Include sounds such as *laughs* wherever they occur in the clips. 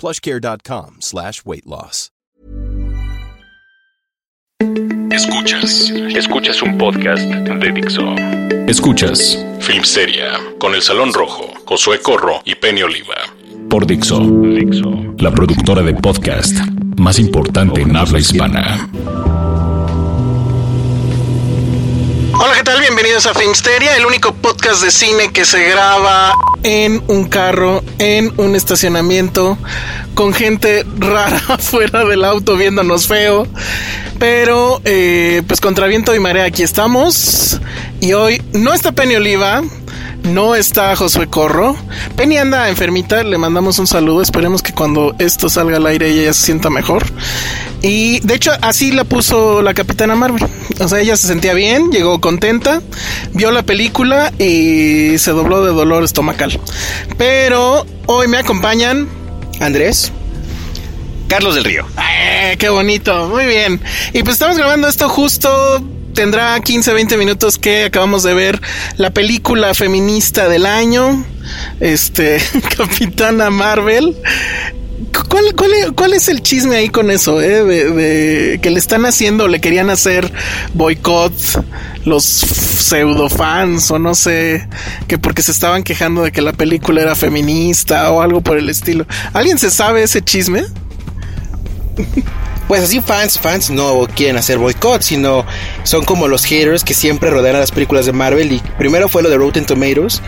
plushcare.com slash weight loss. Escuchas, escuchas un podcast de Dixo. Escuchas Filmsteria con El Salón Rojo, Josué Corro y Penny Oliva. Por Dixo, Dixo, la productora de podcast más importante en habla hispana. Bienvenidos a Filmsteria, el único podcast de cine que se graba en un carro, en un estacionamiento, con gente rara *laughs* fuera del auto viéndonos feo. Pero, eh, pues contra viento y marea aquí estamos. Y hoy no está Penny Oliva, no está Josué Corro. Penny anda enfermita, le mandamos un saludo. Esperemos que cuando esto salga al aire ella se sienta mejor. Y de hecho, así la puso la capitana Marvel. O sea, ella se sentía bien, llegó contenta, vio la película y se dobló de dolor estomacal. Pero hoy me acompañan Andrés. Carlos del Río. ¡Ay, qué bonito! Muy bien. Y pues estamos grabando esto justo tendrá 15, 20 minutos que acabamos de ver la película feminista del año, este, *laughs* Capitana Marvel. ¿Cuál, es el chisme ahí con eso? Eh? De, de, que le están haciendo, le querían hacer boicot los pseudo fans o no sé, que porque se estaban quejando de que la película era feminista o algo por el estilo. ¿Alguien se sabe ese chisme? *laughs* pues así fans, fans no quieren hacer boicot, sino son como los haters que siempre rodean a las películas de Marvel. Y primero fue lo de Rotten Tomatoes,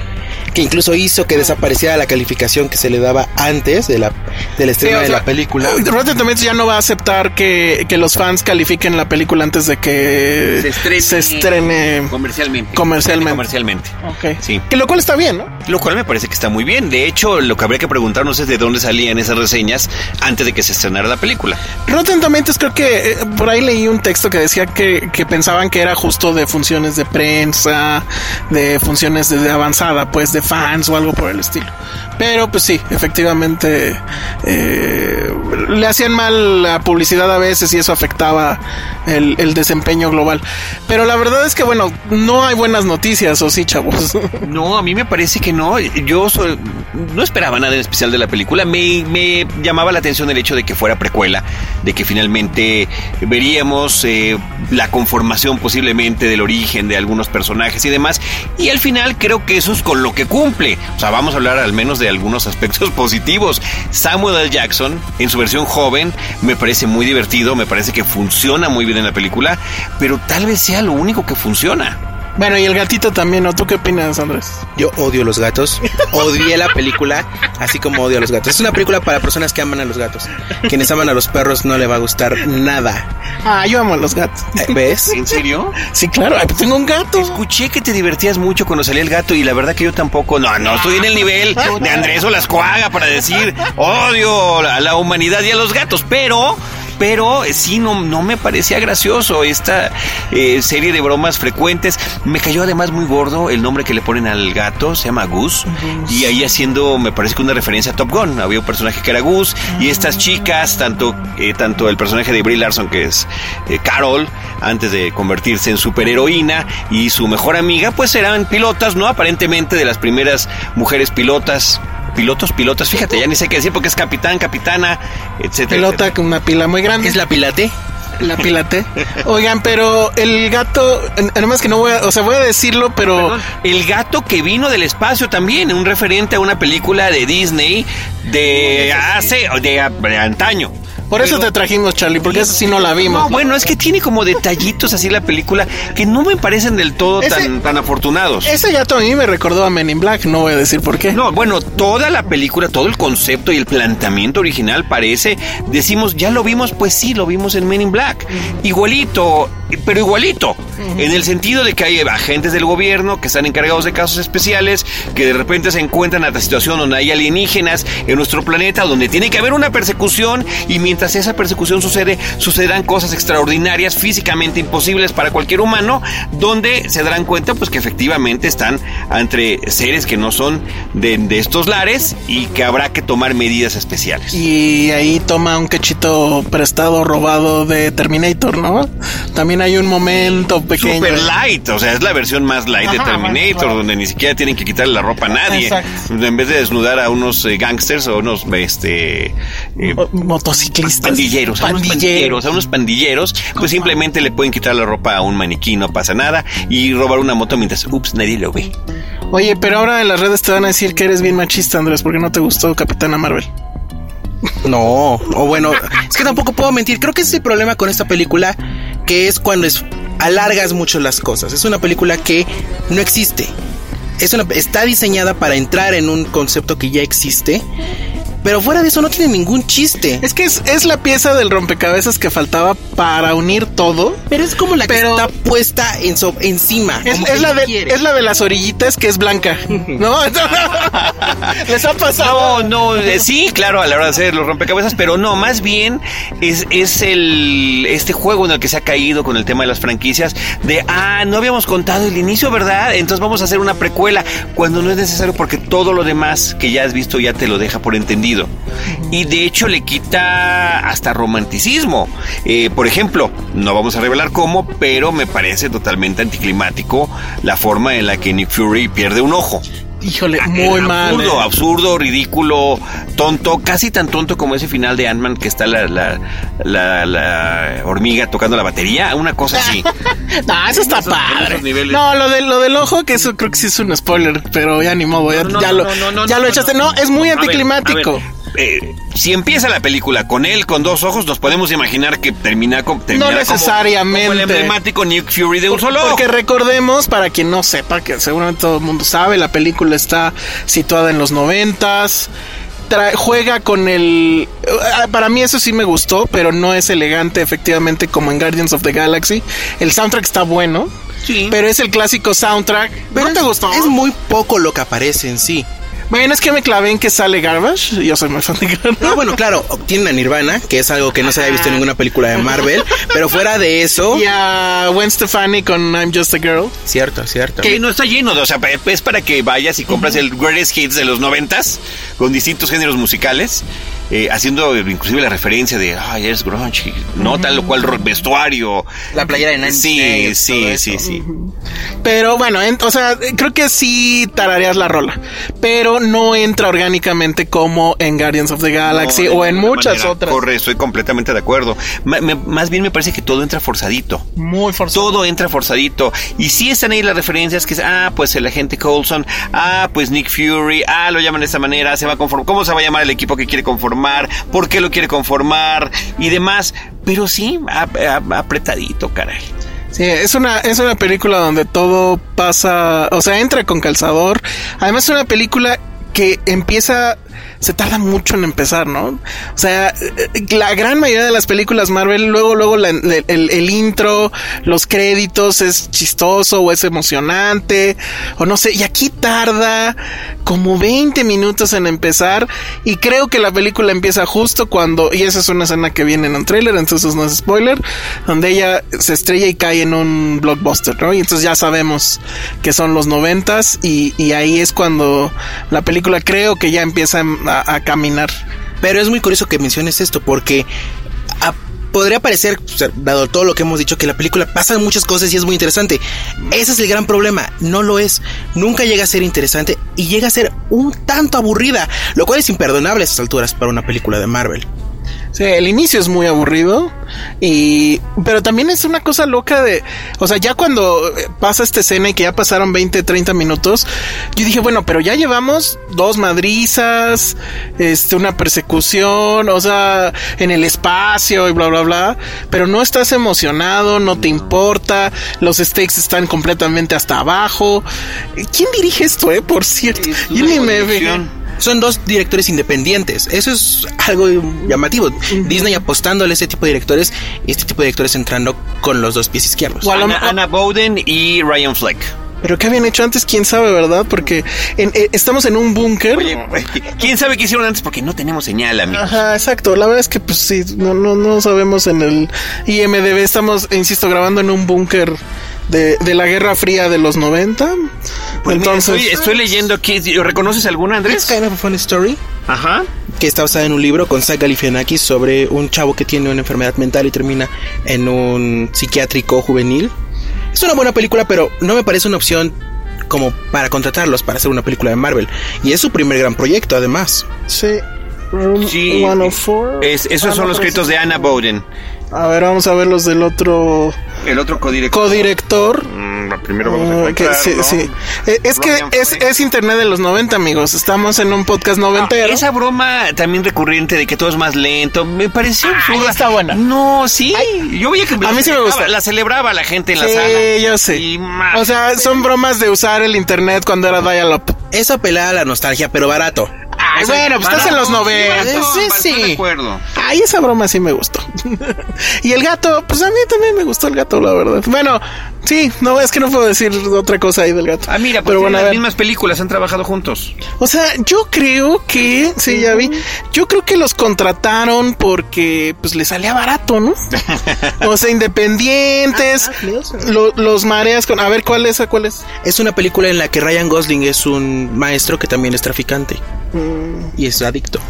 que incluso hizo que desapareciera la calificación que se le daba antes de la, del estreno sí, de sea, la película. Rotten Tomatoes ya no va a aceptar que, que, los fans califiquen la película antes de que se estrene, se estrene comercialmente. Comercialmente. Comercialmente. Ok. Sí. Que lo cual está bien, ¿no? Lo cual me parece que está muy bien. De hecho, lo que habría que preguntarnos es de dónde salían esas reseñas antes de que se estrenara la película. Rotten Tomatoes creo que eh, por ahí leí un texto que decía que, que, pensaban que era justo de funciones de prensa, de funciones de, de avanzada, pues de fans o algo por el estilo. Pero pues sí, efectivamente eh, le hacían mal la publicidad a veces y eso afectaba el, desempeño global. Pero la verdad es que bueno, no hay buenas noticias, ¿o sí, chavos? *laughs* No, a mí me parece que no. Yo no esperaba nada en especial de la película. Me, me, llamaba la atención el hecho de que fuera precuela, de que finalmente veríamos eh, la conformación posiblemente del origen de algunos personajes y demás. Y al final creo que eso es con lo que cumple. O sea, vamos a hablar al menos de algunos *laughs* aspectos positivos. Samuel L. Jackson, en su versión joven, me parece muy divertido, me parece que funciona muy bien en la película, pero tal vez sea lo único que funciona. Bueno, y el gatito también, ¿no? ¿Tú qué opinas, Andrés? Yo odio los gatos. Odié la película, así como odio a los gatos. Es una película para personas que aman a los gatos. Quienes aman a los perros no le va a gustar nada. Ah, yo amo a los gatos. ¿Ves? ¿En serio? Sí, claro. Tengo un gato. Escuché que te divertías mucho cuando salía el gato y la verdad que yo tampoco. No, no estoy en el nivel de Andrés Olascuaga para decir odio a la humanidad y a los gatos, pero pero sí no, no me parecía gracioso esta eh, serie de bromas frecuentes. Me cayó además muy gordo el nombre que le ponen al gato, se llama Gus, Gus. y ahí haciendo, me parece que una referencia a Top Gun. Había un personaje que era Gus, y estas chicas, tanto, eh, tanto el personaje de Brie Larson, que es eh, Carol, antes de convertirse en superheroína, y su mejor amiga, pues eran pilotas, ¿no? Aparentemente de las primeras mujeres pilotas pilotos, pilotas, fíjate, ya ni sé qué decir porque es capitán, capitana, etcétera. Pilota etcétera. con una pila muy grande. ¿Es la pilate? La pilate. Oigan, pero el gato, además que no voy a, o sea, voy a decirlo, pero... Perdón, el gato que vino del espacio también, un referente a una película de Disney de hace, de, de antaño. Por eso te trajimos, Charlie, porque eso sí no la vimos. No, bueno, es que tiene como detallitos así la película que no me parecen del todo Ese- tan, tan afortunados. Ese gato a mí me recordó a Men in Black, no voy a decir por qué. No, bueno, toda la película, todo el concepto y el planteamiento original parece, decimos, ya lo vimos, pues sí, lo vimos en Men in Black. Igualito, pero igualito. En el sentido de que hay agentes del gobierno que están encargados de casos especiales, que de repente se encuentran en la situación donde hay alienígenas en nuestro planeta, donde tiene que haber una persecución y mientras esa persecución sucede, sucederán cosas extraordinarias, físicamente imposibles para cualquier humano, donde se darán cuenta pues que efectivamente están entre seres que no son de, de estos lares y que habrá que tomar medidas especiales. Y ahí toma un cachito prestado, robado de Terminator, ¿no? También hay un momento pequeño. Super light, o sea, es la versión más light de Terminator, donde ni siquiera tienen que quitarle la ropa a nadie. Exacto. En vez de desnudar a unos eh, gangsters o unos este eh, O- Motociclistas. pandilleros, a unos pandilleros, a unos pandilleros, pues simplemente le pueden quitar la ropa a un maniquí, no pasa nada, y robar una moto mientras, ups, nadie lo ve. Oye, pero ahora en las redes te van a decir que eres bien machista, Andrés, porque no te gustó Capitana Marvel. No, o bueno, es que tampoco puedo mentir. Creo que ese es el problema con esta película, que es cuando es, alargas mucho las cosas. Es una película que no existe. Es una, está diseñada para entrar en un concepto que ya existe. Pero fuera de eso no tiene ningún chiste. Es que es, es la pieza del rompecabezas que faltaba para unir todo. Pero es como la que está puesta en so- encima. Es, como es la ella de, quiere. es la de las orillitas que es blanca, ¿no? *laughs* *laughs* Les ha pasado. No, no, eh, sí, claro, a la hora de hacer los rompecabezas, pero no, más bien es, es el este juego en el que se ha caído con el tema de las franquicias de ah, no habíamos contado el inicio, ¿verdad? Entonces vamos a hacer una precuela, cuando no es necesario porque todo lo demás que ya has visto ya te lo deja por entendido. Y de hecho le quita hasta romanticismo. Eh, por ejemplo, no vamos a revelar cómo, pero me parece totalmente anticlimático la forma en la que Nick Fury pierde un ojo. Híjole, muy Eh, mal. Absurdo, eh. absurdo, ridículo, tonto, casi tan tonto como ese final de Ant-Man que está la, la, la- la hormiga tocando la batería, una cosa así. *laughs* No, eso está esos- padre. No, lo, de, lo del ojo, que eso creo que sí es un spoiler, pero ya ni modo, ya, No, no, ya no, lo, ya echaste. no. Es muy A ver, anticlimático. a ver, eh, si empieza la película con él con dos ojos, nos podemos imaginar que termina, con, terminará como- necesariamente. Como, el emblemático Nick Fury de un solo ojo. Porque recordemos, para quien no sepa, que seguramente todo el mundo sabe, la película está situada en los noventas. Juega con el... ah, Para mí eso sí me gustó, pero no es elegante efectivamente como en Guardians of the Galaxy. El soundtrack está bueno, Sí. pero es el clásico soundtrack. Pero ¿No te es- gustó? Es muy poco lo que aparece en sí. Bueno, es que me clavé en que sale Garbage. Yo soy muy fan de Garbage. No, bueno, claro, tienen a Nirvana, que es algo que no se había visto en ninguna película de Marvel, pero fuera de eso, Y a Gwen Stefani con I'm Just a Girl. cierto, cierto. Que no está lleno, de- o sea, es para que vayas y compras el Greatest Hits de los noventas con distintos géneros musicales, eh, haciendo inclusive la referencia de, ay, es grunge, no tal cual ro- vestuario. La playera de Nine Sí, sí, sí, sí. Pero bueno, en- o sea, creo que sí tarareas la rola. Pero no entra orgánicamente como en Guardians of the Galaxy No, o en muchas manera. otras. Corre, estoy completamente de acuerdo. Me- más bien me parece que todo entra forzadito. Muy forzado. Todo entra forzadito. Y sí están ahí las referencias que es, ah, pues el agente Coulson, ah, pues Nick Fury, ah, lo llaman de esta manera, se va a conformar, ¿cómo se va a llamar el equipo que quiere conformar? ¿Por qué lo quiere conformar? Y demás. Pero sí, ap- ap- apretadito, caray. Sí, es una, es una película donde todo pasa, o sea, entra con calzador. Además es una película que empieza, se tarda mucho en empezar, ¿no? O sea, eh, la gran mayoría de las películas Marvel, luego, luego el, el- intro, los créditos es chistoso o es emocionante, o no sé, y aquí tarda como 20 minutos en empezar, y creo que la película empieza justo cuando, y esa es una escena que viene en un tráiler, entonces no es spoiler, donde ella se estrella y cae en un blockbuster, ¿no? Y entonces ya sabemos que son los noventas, y, y ahí es cuando la película creo que ya empieza a, caminar. Pero es muy curioso que menciones esto porque a- podría parecer, dado todo lo que hemos dicho, que la película pasan muchas cosas y es muy interesante. Ese es el gran problema, no lo es. Nunca llega a ser interesante y llega a ser un tanto aburrida, lo cual es imperdonable a estas alturas para una película de Marvel. Sí, el inicio es muy aburrido y pero también es una cosa loca de, o sea, ya cuando pasa esta escena y que ya pasaron 20, 30 minutos, yo dije, bueno, pero ya llevamos dos madrizas, este una persecución, o sea, en el espacio y bla bla bla, pero no estás emocionado, no te importa, los stakes están completamente hasta abajo. ¿Quién dirige esto, eh? Por cierto, yo ni me son dos directores independientes. Eso es algo llamativo. Disney apostándole a ese tipo de directores y este tipo de directores entrando con los dos pies izquierdos. Anna, Bowden y Ryan Fleck. Pero qué habían hecho antes, quién sabe, ¿verdad? Porque eh, estamos en un búnker. quién sabe qué hicieron antes porque no tenemos señal, amigos. Ajá, exacto. La verdad es que pues sí, no, no, no sabemos en el IMDB. Estamos, insisto, grabando en un búnker de, de, la Guerra Fría de los 90. Pues Entonces, estoy, leyendo aquí. ¿Reconoces alguna, Andrés? Kind of a funny story. Ajá. Que está basada en un libro con Zach Galifianakis sobre un chavo que tiene una enfermedad mental y termina en un psiquiátrico juvenil. Es una buena película, pero no me parece una opción como para contratarlos para hacer una película de Marvel. Y es su primer gran proyecto, además. Sí. sí. Es, esos son los créditos de Anna Bowden. A ver, vamos a ver los del otro. El otro codirector. Codirector. Mm, primero vamos a ah, que, sí, sí. Eh, es que es, es, internet de los 90, amigos. Estamos en un podcast noventero. esa broma también recurrente de que todo es más lento, me pareció ah, está buena. No, sí. yo veía que a mí sí me gusta. La celebraba la gente en la sala. Sí, yo sé. o sea, son bromas de usar el internet cuando era dial-up. Eso apelaba a la nostalgia, pero barato. Ay, bueno, pues estás en los 90. Sí, sí. De acuerdo. Ay, esa broma sí me gustó. *laughs* y el gato, pues a mí también me gustó el gato, la verdad. Bueno, sí, no, es que no puedo decir otra cosa ahí del gato. Ah, mira, pero bueno, las mismas películas han trabajado juntos. O sea, yo creo que, sí, ya vi, yo creo que los contrataron porque pues les salía barato, ¿no? *laughs* o sea, independientes, ah, los mareas con, a ver, ¿cuál es? ¿Cuál es? Es una película en la que Ryan Gosling es un maestro que también es traficante. Mm. Y es adicto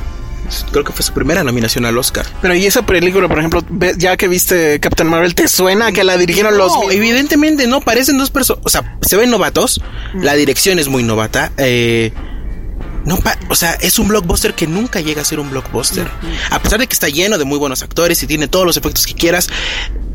creo que fue su primera nominación al Oscar. Pero y esa película, por ejemplo, ya que viste Captain Marvel, ¿te suena que la dirigieron los No, evidentemente no, parecen dos personas, o sea, se ven novatos, mm. la dirección es muy novata, eh no, o sea, es un blockbuster que nunca llega a ser un blockbuster. A pesar de que está lleno de muy buenos actores y tiene todos los efectos que quieras,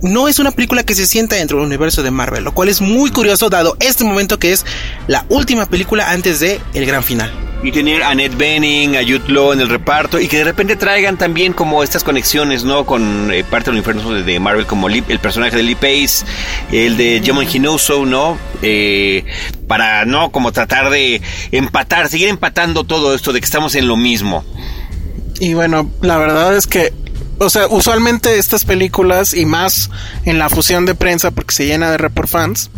no es una película que se sienta dentro del universo de Marvel, lo cual es muy curioso dado este momento que es la última película antes de el gran final y tener a Ned Benning, a Jude Law en el reparto y que de repente traigan también como estas conexiones, ¿no? Con eh, parte del universo de, Marvel como el personaje de Lee Pace, el de Jimon Hinoso, ¿no? Eh, para, ¿no? Como tratar de empatar, seguir empatando todo esto de que estamos en lo mismo. Y bueno, la verdad es que o sea, usualmente estas películas y más en la fusión de prensa porque se llena de report fans,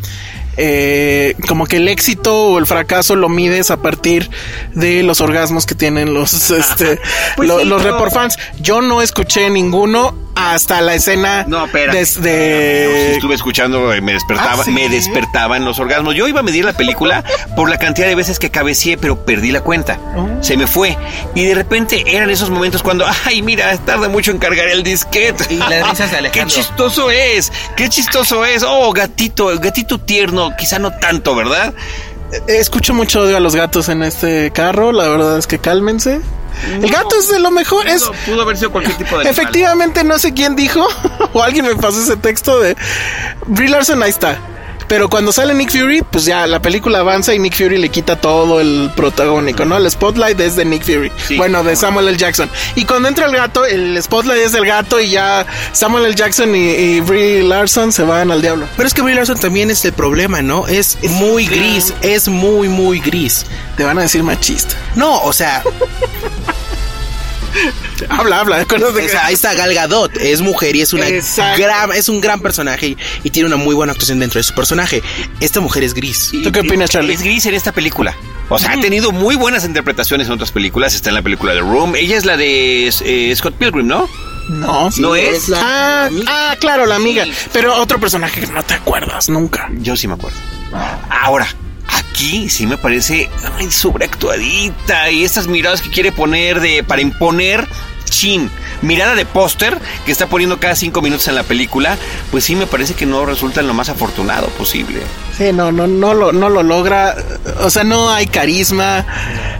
eh, como que el éxito o el fracaso lo mides a partir de los orgasmos que tienen los *laughs* este pues los report fans. Yo no escuché ninguno hasta la escena no, desde estuve escuchando me despertaba ¿Ah, me despertaban los orgasmos. Yo iba a medir la película por la cantidad de veces que cabeceé, pero perdí la cuenta. Oh. Se me fue y de repente eran esos momentos cuando ay, mira, tarda mucho en cargar el disquete. Y las risas de Alejandro. Qué chistoso es. Qué chistoso es. Oh, gatito, gatito tierno quizá no tanto, ¿verdad? Escucho mucho odio a los gatos en este carro, la verdad es que cálmense. El gato es de lo mejor. Pudo, es, pudo haber sido cualquier tipo de. Efectivamente, no sé quién dijo, *laughs* o alguien me pasó ese texto de Brie Larson, ahí está. Pero cuando sale Nick Fury, pues ya la película avanza y Nick Fury le quita todo el protagónico, ¿no? El spotlight es de Nick Fury. bueno, de Samuel L. Jackson. Y cuando entra el gato, el spotlight es del gato y ya Samuel L. Jackson y, Brie Larson se van al diablo. Pero es que Brie Larson también es el problema, ¿no? Es muy gris, es muy, muy gris. Te van a decir machista. No, o sea... *laughs* habla, habla. ahí está Gal Gadot, es mujer y es una gran, es un gran personaje y, tiene una muy buena actuación dentro de su personaje. Esta mujer es gris. ¿Tú qué opinas, Charlie? Es gris en esta película. O sea, ha tenido muy buenas interpretaciones en otras películas. Está en la película The Room. Ella es la de eh, Scott Pilgrim, ¿no? No, no es. ah, ah, claro, la amiga. Pero otro personaje que no te acuerdas nunca. Yo sí me acuerdo. Ahora, aquí sí me parece sobreactuadita y estas miradas que quiere poner de para imponer chin. mirada de póster que está poniendo cada cinco minutos en la película, pues sí me parece que no resulta lo más afortunado posible. Sí, no, no, no lo, no lo logra. O sea, no hay carisma.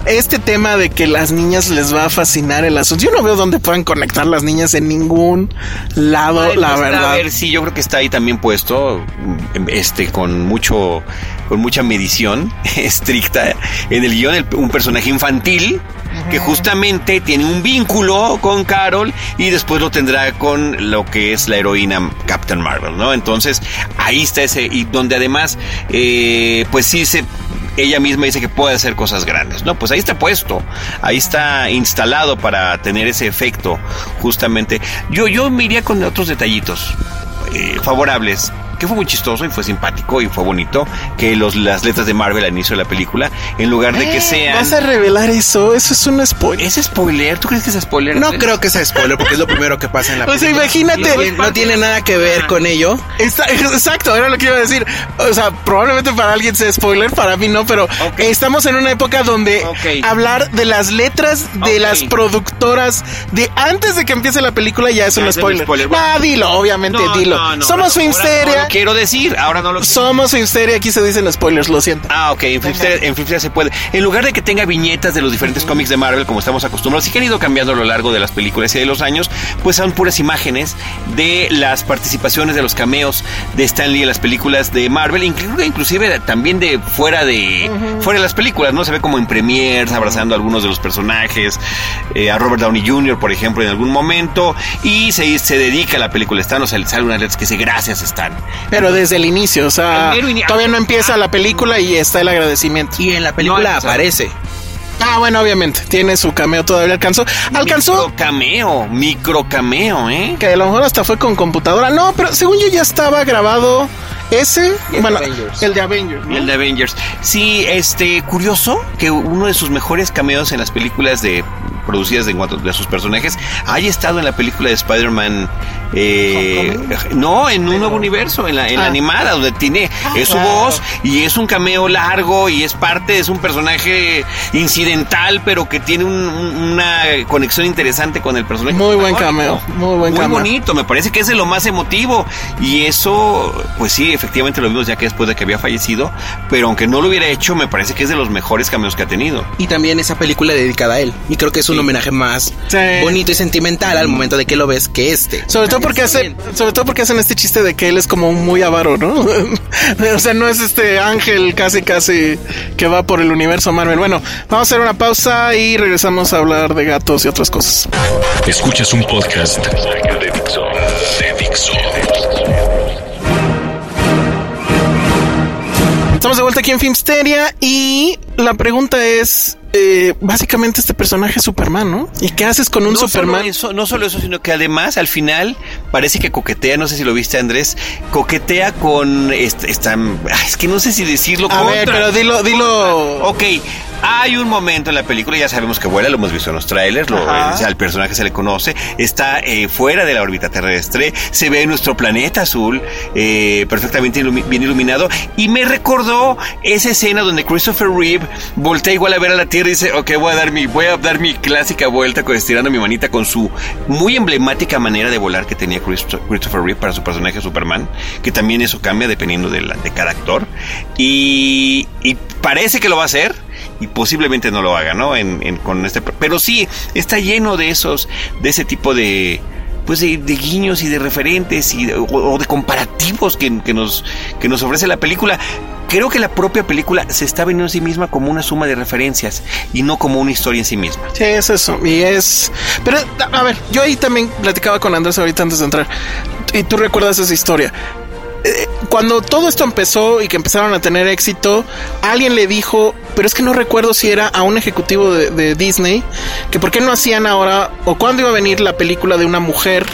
Este tema de que las niñas les va a fascinar el asunto. Yo no veo dónde puedan conectar las niñas en ningún lado, Ay, la pues, verdad. A ver, sí, yo creo que está ahí también puesto, este, con mucho, con mucha medición *laughs* estricta en el guion, el- un personaje infantil que justamente tiene un vínculo con Carol y después lo tendrá con lo que es la heroína Captain Marvel, ¿no? Entonces ahí está ese y donde además, eh, pues sí se ella misma dice que puede hacer cosas grandes. No, pues ahí está puesto, ahí está instalado para tener ese efecto, justamente. Yo, yo me iría con otros detallitos eh, favorables. Que fue muy chistoso y fue simpático y fue bonito que los, las letras de Marvel al inicio de la película, en lugar de que sean. ¿Vas a revelar eso? Eso es un spoiler. ¿Es spoiler? ¿Tú crees que es spoiler? No creo que sea spoiler porque es lo primero que pasa en la *laughs* O sea, película. imagínate. No tiene- nada que ver con ello. Está- *laughs* exacto, era lo que iba a decir. O sea, probablemente para alguien sea spoiler, para mí no, pero estamos en una época donde hablar de las letras de las productoras de antes de que empiece la película ya es Ya un spoiler. spoiler. Ah, dilo, obviamente, No, dilo. no, no, Somos Filmsteria. Quiero decir, ahora no lo Somos Filmsteria, aquí se dicen spoilers, lo siento. Ah, ok, en Filmsteria, en Filmsteria se puede. En lugar de que tenga viñetas de los diferentes cómics de Marvel, como estamos acostumbrados, y que han ido cambiando a lo largo de las películas y de los años, pues son puras imágenes de las participaciones de los cameos de Stan Lee en las películas de Marvel, inclu- inclusive también de fuera de fuera de las películas, ¿no? Se ve como en premiers, abrazando a algunos de los personajes, eh, a Robert Downey Jr., por ejemplo, en algún momento, y se, se dedica a la película Stan, o sea, le sale unas letras que dice gracias Stan. Pero desde el inicio, o sea, todavía no empieza la película y está el agradecimiento. Y en la película No, aparece. Ah, bueno, obviamente, tiene su cameo, todavía alcanzó. Alcanzó Micro cameo, micro cameo, ¿eh? que a lo mejor hasta fue con computadora. No, pero según yo ya estaba grabado ese, El bueno, de Avengers. el de Avengers. ¿no? El de Avengers. Sí, este, curioso que uno de sus mejores cameos en las películas de producidas en cuanto a sus personajes haya estado en la película de Spider-Man. eh, no, en un nuevo universo, en la, en la Ah. animada, donde tiene es su voz y es un cameo largo y es parte, es un personaje incidental, pero que tiene un- un- una conexión interesante con el personaje. Muy buen cameo, muy buen cameo. bonito, me parece que es de lo más emotivo. Y eso, pues sí, efectivamente lo vimos ya que después de que había fallecido. Pero aunque no lo hubiera hecho, me parece que es de los mejores cameos que ha tenido. Y también esa película dedicada a él. Y creo que es un homenaje más Sí. bonito y sentimental al momento de que lo ves que este. Sobre todo porque hacen, sobre todo porque hacen este chiste de que él es como muy avaro, ¿no? *laughs* o sea, no es este ángel casi casi que va por el universo Marvel. Bueno, vamos a hacer una pausa y regresamos a hablar de gatos y otras cosas. Escuchas un podcast de Dixo. De Dixo. Estamos de vuelta aquí en Filmsteria y la pregunta es, eh, básicamente este personaje es Superman, ¿no? ¿Y qué haces con un no Superman? Solo eso, no solo eso, sino que además al final parece que coquetea, no sé si lo viste Andrés, coquetea con esta, esta- ay, es que no sé si decirlo A ver, pero dilo, dilo. Ok, hay un momento en la película, ya sabemos que vuela, lo hemos visto en los trailers, lo, al personaje se le conoce, está eh, fuera de la órbita terrestre, se ve nuestro planeta azul eh, perfectamente ilumi- bien iluminado y me recordó esa escena donde Christopher Reeve voltea igual a ver a la Tierra y dice, ok, voy a dar mi, voy a dar mi clásica vuelta con, estirando mi manita con su muy emblemática manera de volar que tenía Christo- Christopher Reeve para su personaje Superman, que también eso cambia dependiendo de, la- de cada actor y, y parece que lo va a hacer y posiblemente no lo haga, ¿no? En, en- con este, pero sí está lleno de esos, de ese tipo de, pues de, de guiños y de referentes y o, de comparativos que, nos que nos ofrece la película. Creo que la propia película se está viendo en sí misma como una suma de referencias y no como una historia en sí misma. Sí, es eso. Y es. Pero, a ver, yo ahí también platicaba con Andrés ahorita antes de entrar. Y tú recuerdas esa historia. Eh, Cuando todo esto empezó y que empezaron a tener éxito, alguien le dijo, pero es que no recuerdo si era a un ejecutivo de, de Disney, que por qué no hacían ahora, o cuándo iba a venir la película de una mujer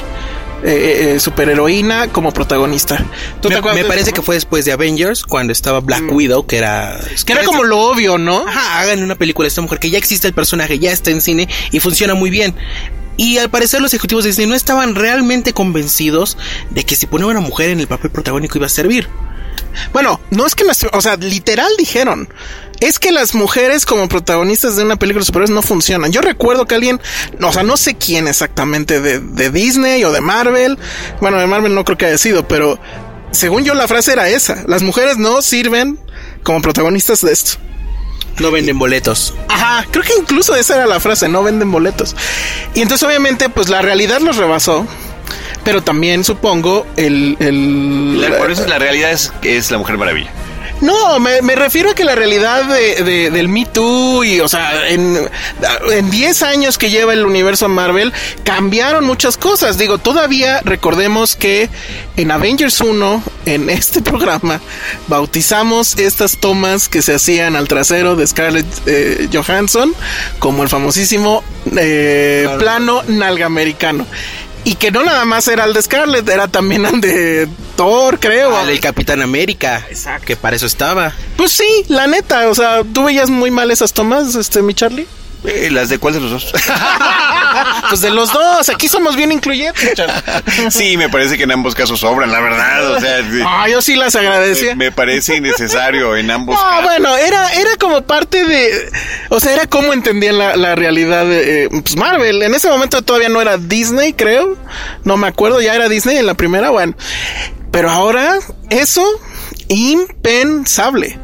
eh, eh, superheroína como protagonista. ¿Tú te Me, parece eso? que fue después de Avengers, cuando estaba Black Mm. Widow, que era... Que era como lo obvio, ¿no? Ajá, hagan una película de esta mujer que ya existe el personaje, ya está en cine y funciona muy bien. Y al parecer los ejecutivos de Disney no estaban realmente convencidos de que si ponía una mujer en el papel protagónico iba a servir. Bueno, no es que nuestro, o sea, literal dijeron, es que las mujeres como protagonistas de una película de superhéroes no funcionan. Yo recuerdo que alguien, o sea, no sé quién exactamente de, de Disney o de Marvel, bueno, de Marvel no creo que haya sido, pero según yo la frase era esa, las mujeres no sirven como protagonistas de esto. No venden boletos. Ajá, creo que incluso esa era la frase, no venden boletos. Y entonces obviamente pues la realidad los rebasó, pero también supongo el... el La- por eso la realidad es que es la Mujer Maravilla. No, me, me refiero a que la realidad de, de- del Me Too y, o sea, en, en 10 años que lleva el universo Marvel, cambiaron muchas cosas. Digo, todavía recordemos que en Avengers 1, en *laughs* este programa, bautizamos estas tomas que se hacían al trasero de Scarlett eh, Johansson como el famosísimo eh, plano nalga americano. Y que no nada más era el de Scarlett, era también el de Thor, creo. El Capitán América. Exacto. Que para eso estaba. Pues sí, la neta, o sea, ¿tú veías muy mal esas tomas, este, mi Charlie? Eh, ¿Las de cuál de los dos? *laughs* Pues de los dos, aquí somos bien incluyentes, sí, me parece que en ambos casos sobran, la verdad. O sea, Ah, yo sí las agradecía. me parece innecesario en ambos No, casos. bueno, era, era como parte de. O sea, era como entendían la, la realidad de eh, pues Marvel. En ese momento todavía no era Disney, creo. No me acuerdo, ya era Disney en la primera, bueno. Pero ahora, eso, impensable.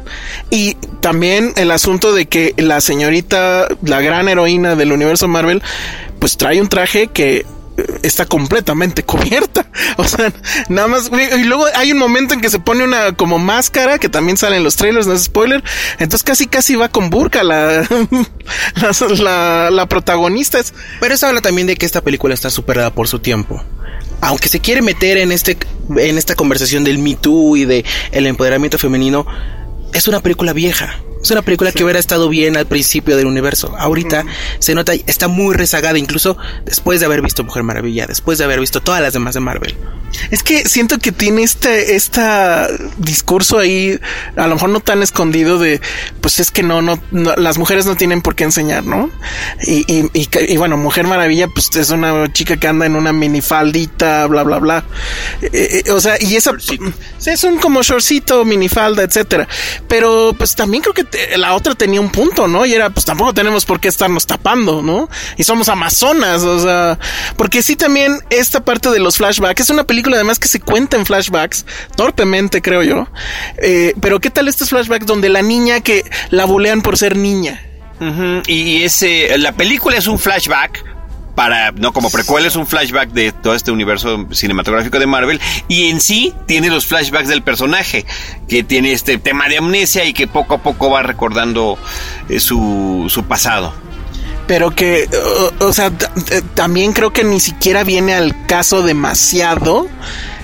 Y también el asunto de que la señorita, la gran heroína del universo Marvel, pues trae un traje que eh, está completamente *laughs* cubierta. O sea, nada más. Y luego hay un momento en que se pone una como máscara que también sale en los trailers, no es spoiler. Entonces casi casi va con burka la, *laughs* la, protagonista. Pero eso habla también de que esta película está superada por su tiempo. Aunque se quiere meter en este en esta conversación del Me Too y de el empoderamiento femenino, es una película vieja. Es una película que hubiera estado bien al principio del universo. Ahorita se nota, está muy rezagada, incluso después de haber visto Mujer Maravilla, después de haber visto todas las demás de Marvel. es que siento que tiene este, esta discurso ahí, a lo mejor no tan escondido de, pues es que no, no, no, las mujeres no tienen por qué enseñar, ¿no? Y, y, y, bueno, Mujer Maravilla, pues es una chica que anda en una minifaldita, bla, bla, bla. Eh, eh, o sea, y esa, es un como shortcito, minifalda, etcétera. Pero pues también creo que la otra tenía un punto, ¿no? Y era, pues tampoco tenemos por qué estarnos tapando, ¿no? Y somos amazonas, o sea, porque sí también esta parte de los flashbacks, es una película además que se cuenta en flashbacks, torpemente creo yo. Eh, pero ¿qué tal estos flashbacks donde la niña que la bulean por ser niña? Y ese, la película es un flashback para, no como precuela, es un flashback de todo este universo cinematográfico de Marvel y en sí tiene los flashbacks del personaje que tiene este tema de amnesia y que poco a poco va recordando eh, su, su pasado. pero que, o, sea, también creo que ni siquiera viene al caso demasiado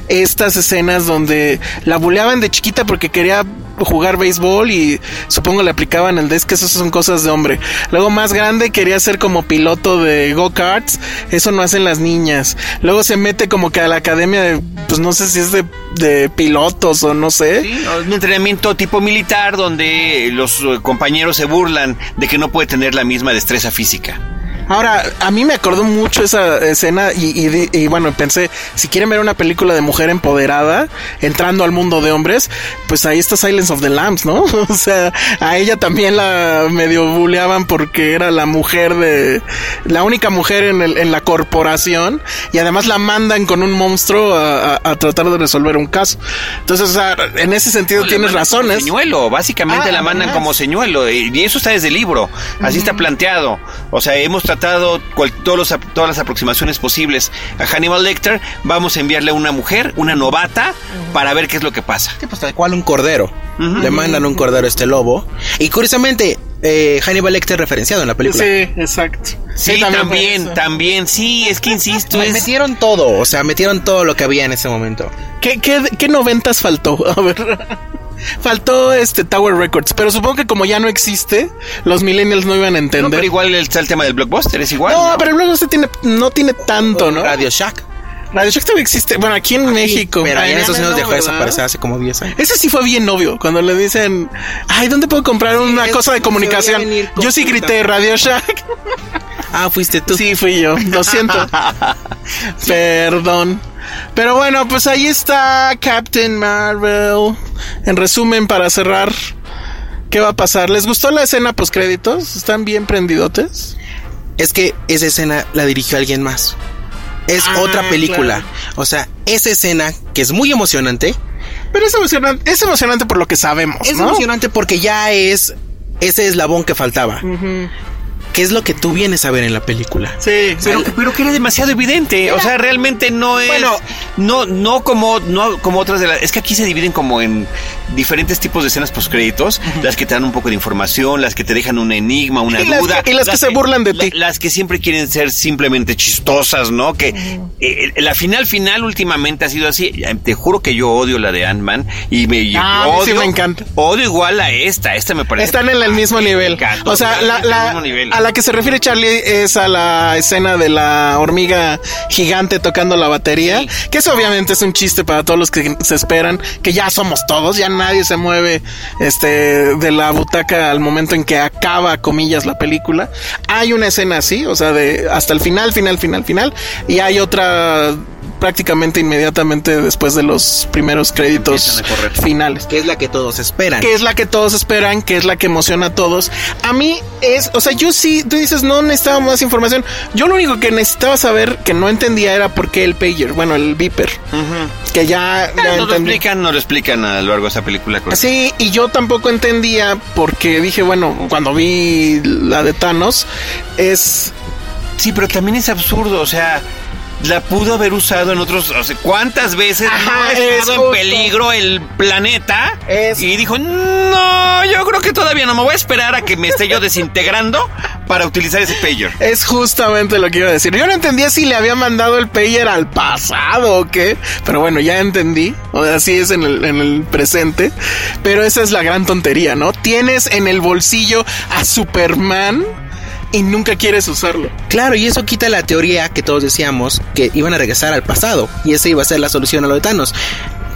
estas escenas donde la buleaban de chiquita porque quería jugar béisbol y supongo le aplicaban el desk, que son cosas de hombre. Luego más grande quería ser como piloto de go-karts, eso no hacen las niñas. Luego se mete como que a la academia de, pues no sé si es de, de pilotos o no sé. Sí, un entrenamiento tipo militar donde los eh, compañeros se burlan de que no puede tener la misma destreza física. Ahora, a mí me acordó mucho esa escena y, y y bueno, pensé, si quieren ver una película de mujer empoderada, entrando al mundo de hombres, pues ahí está Silence of the Lambs, ¿no? *laughs* O sea, a ella también la medio buleaban porque era la mujer de, la única mujer en, el- en la corporación y además la mandan con un monstruo a, a- a tratar de resolver un caso. Entonces, o sea, en ese sentido La tienes razones. Señuelo, básicamente Ah, la mandan además. como señuelo. Y y eso está desde el libro. Así está planteado. O sea, hemos tratado cual- todos los todas las aproximaciones posibles a Hannibal Lecter. Vamos a enviarle a una mujer, una novata, para ver qué es lo que pasa. Sí, pues tal cual un cordero. Le mandan un cordero a este lobo. Y curiosamente, eh, Hannibal Lecter referenciado en la película. Sí, exacto. Sí, también, también. Sí, es que insisto, Me es... Metieron todo, o sea, metieron todo lo que había en ese momento. ¿Qué, qué, qué noventas faltó? *laughs* A ver. Faltó este Tower Records, pero supongo que como ya no existe, los millennials no iban a No, entender. pero igual está el tema del blockbuster, es igual. no, ¿no? pero luego se tiene, no tiene tanto, ¿no? Radio Shack. Radio Shack todavía existe. Bueno, aquí en México. Pero Ay, en Estados Unidos no, dejó de desaparecer hace como 10 años. Ese sí fue bien obvio, cuando le dicen, ay, ¿dónde puedo comprar una cosa de comunicación? con Yo sí grité Radio Shack. Ah, fuiste tú. Sí, fui yo, lo siento. *laughs* Perdón. Pero bueno, pues ahí está Captain Marvel. En resumen, para cerrar, ¿Qué va a pasar? ¿Les gustó la escena post créditos? ¿Están bien prendidotes? Es que esa escena la dirigió alguien más. Es Ah, otra película. claro. O sea, esa escena que es muy emocionante. Pero es emocionante, es emocionante por lo que sabemos, Es ¿no? emocionante porque ya es ese eslabón que faltaba. Que es lo que tú vienes a ver en la película. Sí, Pero, que- pero que era demasiado evidente. O sea, realmente no es. Bueno. no, no como, no como otras de las. Es que aquí se dividen como en diferentes tipos de escenas postcréditos. Las que te dan un poco de información, las que te dejan un enigma, una Y las duda. que- y las que se burlan de ti. Las que siempre quieren ser simplemente chistosas, ¿no? Que eh, la final final últimamente ha sido así. Te juro que yo odio la de Ant-Man y me y Ah, a mí sí odio, me encanta. Odio igual a esta. Esta me parece. Están en el mismo nivel. encantó, O sea, la, la- mismo nivel. a la que se refiere Charlie es a la escena de la hormiga gigante tocando la batería. Sí. Que eso obviamente es un chiste para todos los que se esperan, que ya somos todos, ya nadie se mueve este de la butaca al momento en que acaba, comillas, la película. Hay una escena así, o sea, de hasta el final, final, final, final. Y hay otra prácticamente inmediatamente después de los primeros créditos finales Que es la que todos esperan. que es la que todos esperan, que es la que emociona a todos. A mí es, o sea, yo sí, tú dices, no necesitaba más información. Yo lo único que necesitaba saber, que no entendía, era por qué el pager, bueno, el beeper, que ya, ya no lo explican, no lo explican a lo largo de esa película. creo. Sí, y yo tampoco entendía porque dije, bueno, cuando vi la de Thanos, es Sí, pero también es absurdo, o sea, la pudo haber usado en otros, o sea, ¿cuántas veces Ajá, no ha es estado en peligro el planeta? Es- Y dijo, no, yo creo que todavía no me voy a esperar a que me esté yo desintegrando para utilizar ese pager. Es justamente lo que iba a decir. Yo no entendía si le había mandado el pager al pasado o qué. Pero bueno, ya entendí. O sea, así es en el, en el presente. Pero esa es la gran tontería, ¿no? Tienes en el bolsillo a Superman y nunca quieres usarlo. Claro, y eso quita la teoría que todos decíamos que iban a regresar al pasado. Y esa iba a ser la solución a lo de Thanos.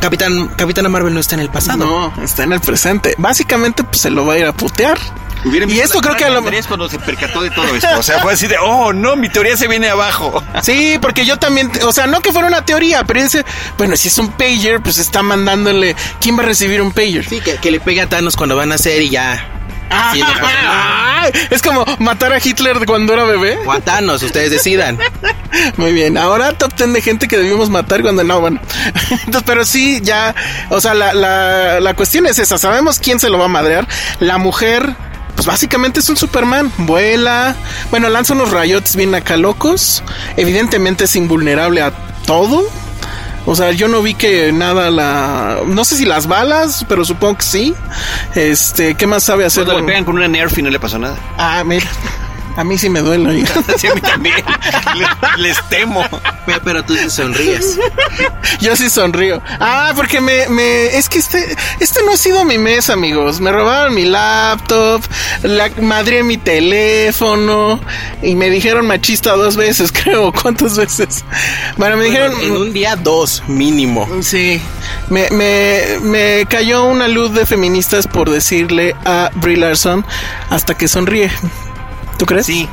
Capitán, Capitana Marvel no está en el pasado. No, está en el presente. Básicamente, pues se lo va a ir a putear. Hubieran Y esto creo que a lo Andrés cuando se percató de todo esto. *laughs* O sea, fue así de, oh, no, mi teoría se viene abajo. Sí, porque yo también, o sea, no que fuera una teoría, pero dice, bueno, si es un pager, pues está mandándole, ¿quién va a recibir un pager? Sí, que, que le pegue a Thanos cuando van a hacer y ya. Ah, Sí, ay, es como matar a Hitler cuando era bebé. O a Thanos, ustedes decidan. *laughs* Muy bien, ahora top 10 de gente que debimos matar cuando no, bueno. *laughs* Entonces, pero sí, ya, o sea, la, la, la cuestión es esa, sabemos quién se lo va a madrear. La mujer, pues básicamente es un Superman, vuela, bueno, lanza unos rayotes bien acá locos, evidentemente es invulnerable a todo. O sea, yo no vi que nada la... No sé si las balas, pero supongo que sí. Este, ¿qué más sabe hacer? Cuando le Bueno, pegan con una Nerf y no le pasó nada. Ah, mira. A mí sí me duele. oiga. *laughs* Sí, a mí también. Les, les temo. Pero, pero tú te sonríes. Yo sí sonrío. Ah, porque me, me, es que este, este no ha sido mi mes, amigos. Me robaron mi laptop, la madre mi teléfono y me dijeron machista dos veces, *laughs* creo. ¿Cuántas veces? Bueno, me dijeron. en un día, dos, mínimo. Sí, me, me, me cayó una luz de feministas por decirle a Brie Larson hasta que sonríe. ¿Tú crees? Sí.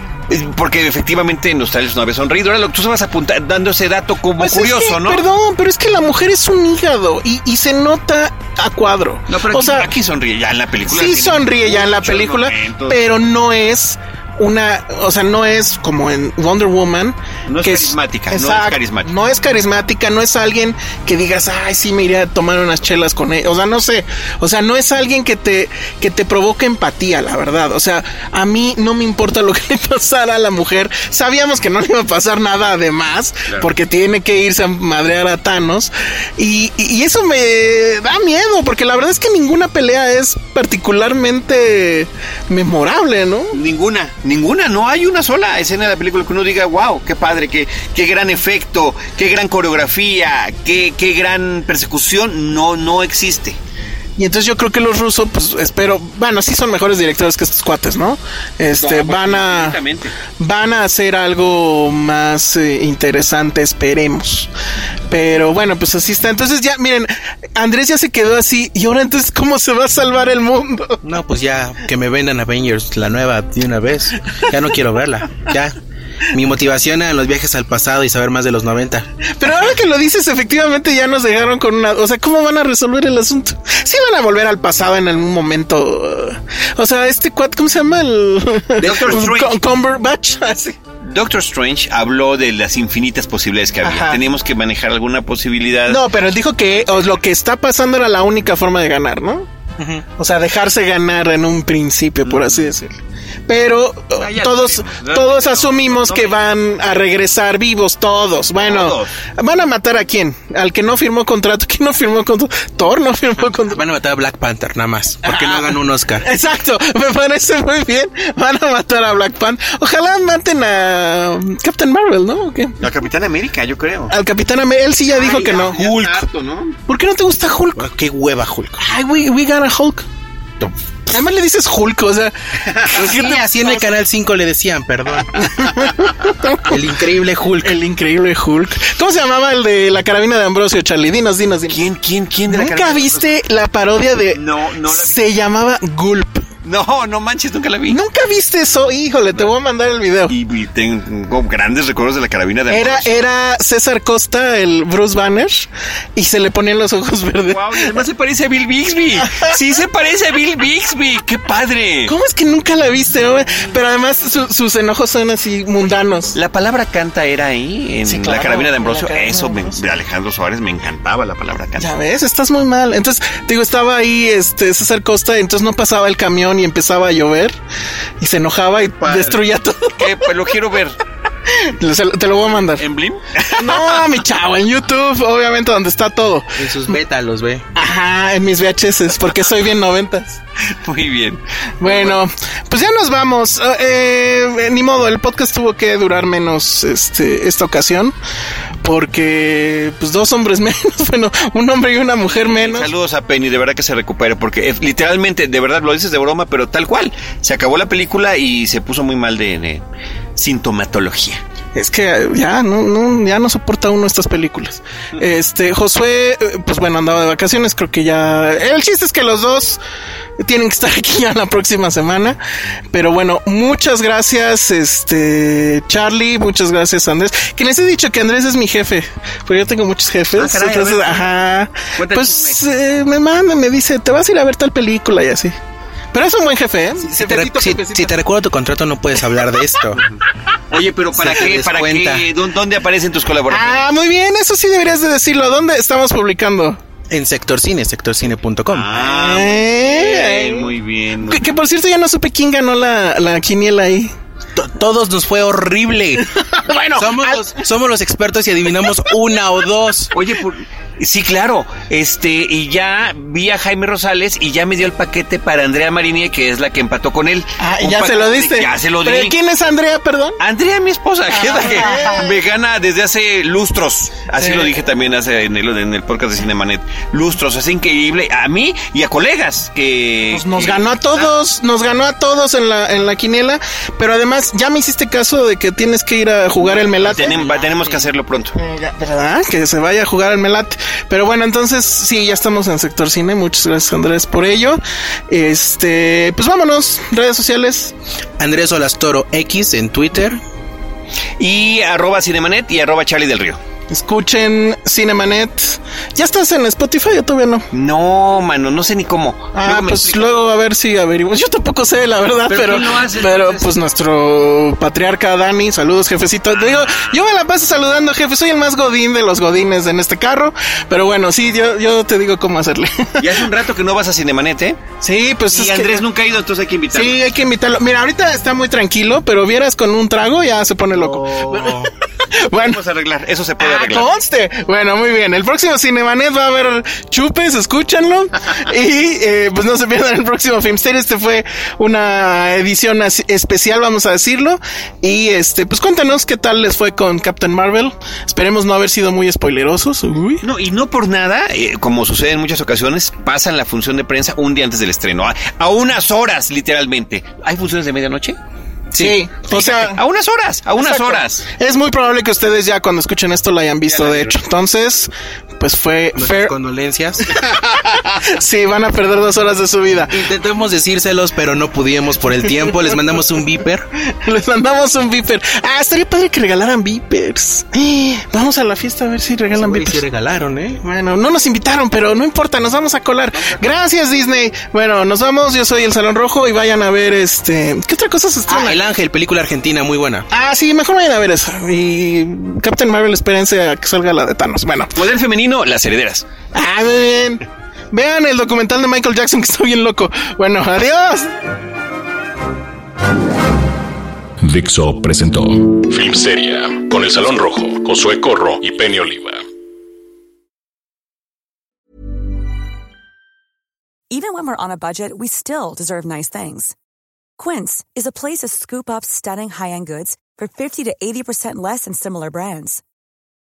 Porque efectivamente en trailers no había sonrido. Ahora lo que tú estabas apunta- dando ese dato como Pues es curioso, que, ¿no? Perdón, pero es que la mujer es un hígado y, y se nota a cuadro. No, pero o aquí, sea, aquí sonríe ya en la película. sí sonríe ya en la película, momentos. pero no es una, o sea, no es como en Wonder Woman. No es que carismática, no es carismática. No es carismática, no es alguien que digas, ay, sí, me iría a tomar unas chelas con ella. O sea, no sé. O sea, no es alguien que te, que te provoque empatía, la verdad. O sea, a mí no me importa lo que le pasara a la mujer. Sabíamos que no le iba a pasar nada además, porque tiene que irse a madrear a Thanos. Y, y- y eso me da miedo, porque la verdad es que ninguna pelea es particularmente memorable, ¿no? Ninguna, ninguna, no hay una sola escena de la película que uno diga, wow, qué padre, qué, qué gran efecto, qué gran coreografía, qué, qué gran persecución, no, no existe. Y entonces yo creo que los rusos, pues espero, bueno, sí son mejores directores que estos cuates, ¿no? Este, No, van a, van a hacer algo más eh, interesante, esperemos. Pero bueno, pues así está. Entonces ya, miren, Andrés ya se quedó así. Y ahora entonces, ¿cómo se va a salvar el mundo? No, pues ya, que me vendan Avengers, la nueva, de una vez. Ya no quiero verla. Ya. Mi motivación eran los viajes al pasado y saber más de los 90. Pero ahora que lo dices, efectivamente ya nos dejaron con una... O sea, ¿cómo van a resolver el asunto? Sí van a volver al pasado en algún momento. uh, O sea, este cuat, ¿cómo se llama? El... Doctor *laughs* Strange. Cumberbatch. *laughs* Así. Doctor Strange habló de las infinitas posibilidades que había. Ajá. Teníamos que manejar alguna posibilidad. No, pero él dijo que lo que está pasando era la única forma de ganar, ¿no? O sea, dejarse ganar en un principio, por así decirlo. Pero Ah, todos, todos No, asumimos no que van a regresar vivos, todos. Bueno, Todos. ¿van a matar a quién? Al que no firmó contrato. ¿Quién no firmó contrato? Thor no firmó contrato. Van a matar a Black Panther, nada más. Porque Ah. no ganó un Oscar. Exacto, me parece muy bien. Van a matar a Black Panther. Ojalá maten a um, Captain Marvel, ¿no? ¿O qué? La Capitán América, yo creo. Al Capitán América. Él sí ya dijo que no. Hulk. ¿no? ¿Por qué no te gusta Hulk? Qué hueva, Hulk. Ay, we, we got Hulk. Además le dices Hulk, o sea. *laughs* Sí, así en el canal 5 le decían, perdón. *laughs* el increíble Hulk. El increíble Hulk. ¿Cómo se llamaba el de la carabina de Ambrosio, Charlie? Dinos, dinos, dinos. ¿Quién, quién, quién de la ¿Nunca viste la parodia de... No, no la vi. Se llamaba Gulp. No, no manches, nunca la vi. ¿Nunca viste eso? Híjole, te voy a mandar el video. Y, y tengo grandes recuerdos de la carabina de Era, Ambrosio. era César Costa, el Bruce Banner, y se le ponían los ojos *laughs* verdes. Wow, y además se parece a Bill Bixby. Sí, se parece a Bill Bixby. ¡Qué padre! ¿Cómo es que nunca la viste? no? Pero además su- sus enojos son así mundanos. La palabra canta era ahí, en Sí, la carabina de Ambrosio. carabina Eso de me- de Alejandro Suárez me encantaba la palabra canta. Ya ves, estás muy mal. Entonces, digo, estaba ahí este César Costa, entonces no pasaba el camión y empezaba a llover y se enojaba y destruía todo. ¿Qué? Pues lo quiero ver. Te lo voy a mandar. ¿En Blim? No, mi chavo, en YouTube, obviamente, donde está todo. En sus beta los ve. Ajá, en mis VHS, porque soy bien noventas. *laughs* Muy bien. Bueno, pues ya nos vamos. Eh, eh, ni modo, el podcast tuvo que durar menos este, esta ocasión. Porque, pues, dos hombres *laughs* menos. Bueno, un hombre y una mujer menos. Saludos a Penny, de verdad que se recupere, porque eh, literalmente, de verdad lo dices de broma, pero tal cual. Se acabó la película y se puso muy mal de, de sintomatología. Es que ya no, no, ya no soporta uno estas películas. Este, Josué, eh, pues bueno, andaba de vacaciones, creo que ya. El chiste es que los dos tienen que estar *laughs* aquí ya la próxima semana. Pero bueno, muchas gracias, este, Charlie, muchas gracias, Andrés. Que les he dicho que Andrés es mi jefe, pero yo tengo muchos jefes. Ah, caray, entonces, ajá. Pues eh, me manda, me dice, te vas a ir a ver tal película y así. Pero es un buen jefe, ¿eh? Si te, re- si- si te recuerdo tu contrato, no puedes hablar de esto. *laughs* Oye, pero ¿para Se qué? ¿Para descuenta. qué? ¿Dó- ¿Dónde aparecen tus colaboradores? Ah, muy bien, eso sí deberías de decirlo. ¿Dónde estamos publicando? En Sector Cine, sectorcine.com. Ah, Eh, muy bien, muy Que, que por cierto ya no supe quién ganó la, la quiniela ahí. To- Todos nos fue horrible. *laughs* bueno, somos, al- los, somos los expertos y adivinamos una o dos. Oye, por- sí, claro. Este, y ya vi a Jaime Rosales y ya me dio el paquete para Andrea Marini, que es la que empató con él. Ah, Un ya se lo diste. Ya se lo ¿Pero di. quién es Andrea, perdón? Andrea, mi esposa, que es la Ah. que me gana desde hace lustros. Así Sí. lo dije también hace en el, en el podcast de Cinemanet. Lustros, es increíble. A mí y a colegas que. Pues nos que- ganó a todos, nos ganó a todos en la, en la quiniela, pero además ya me hiciste caso de que tienes que ir a jugar el melate. Tenemos, va- tenemos que hacerlo pronto. Eh, ¿Verdad? Que se vaya a jugar el melate. Pero bueno, entonces sí, ya estamos en sector cine. Muchas gracias Andrés por ello. Este, pues vámonos, redes sociales. Andrés Olastoro X en Twitter. Y arroba Cinemanet y arroba Charlie del Río. Escuchen Cinemanet. ¿Ya estás en Spotify o todavía no? No, mano, no sé ni cómo. Ah, Luego pues luego a ver si averiguamos. Yo tampoco sé, la verdad, Pero pero, pues nuestro patriarca Dani, saludos jefecito. Digo, yo me la paso saludando, jefe, soy el más godín de los godines en este carro, pero bueno, sí, yo, yo te digo cómo hacerle. Y hace un rato que no vas a Cinemanet, ¿eh? sí, pues Y es que- Andrés nunca ha ido, entonces hay que invitarlo. Sí, hay que invitarlo. Mira, ahorita está muy tranquilo, pero vieras con un trago ya se pone loco. *laughs* bueno, Vamos a arreglar, eso se puede Ah, arreglar. conste. Bueno, muy bien. El próximo Cinemanet va a haber chupes, escúchanlo. *laughs* y eh, pues no se pierdan el próximo Filmsteria. Este fue una edición especial, vamos a decirlo. Y este, pues cuéntanos qué tal les fue con Captain Marvel. Esperemos no haber sido muy spoilerosos. Uy. No, y no por nada, eh, como sucede en muchas ocasiones, pasan la función de prensa un día antes del estreno. A, a unas horas, literalmente. ¿Hay funciones de medianoche? Sí, o sea, A unas horas, a unas Exacto. horas. Es muy probable que ustedes ya cuando escuchen esto lo hayan visto, la de hecho. Entonces, pues fue fair. condolencias. *laughs* sí, van a perder dos horas de su vida. Intentamos decírselos, pero no pudimos por el tiempo. Les mandamos un viper. *laughs* Les mandamos un Viper. Ah, estaría padre que regalaran Vipers. Eh, *gasps* Vamos a la fiesta a ver si regalan Vipers. sí regalaron, ¿eh? Bueno, no nos invitaron, pero no importa, nos vamos a colar. Gracias, Disney. Bueno, nos vamos. Yo soy el Salón Rojo y vayan a ver este. ¿Qué otra cosa se estrena? Ah, El Ángel, película argentina muy buena. Ah, sí, mejor vayan a ver eso. Y Captain Marvel, espérense a que salga la de Thanos. Bueno, Poder femenino, las herederas. ah, bien. Vean el documental de Michael Jackson que está bien loco. Bueno, adiós. Dixo presentó Filmsteria con el Salón Rojo, Josué Corro y Penny Oliva. Even when we're on a budget, we still deserve nice things. Quince is a place to scoop up stunning high-end goods for 50 to 80% less than similar brands.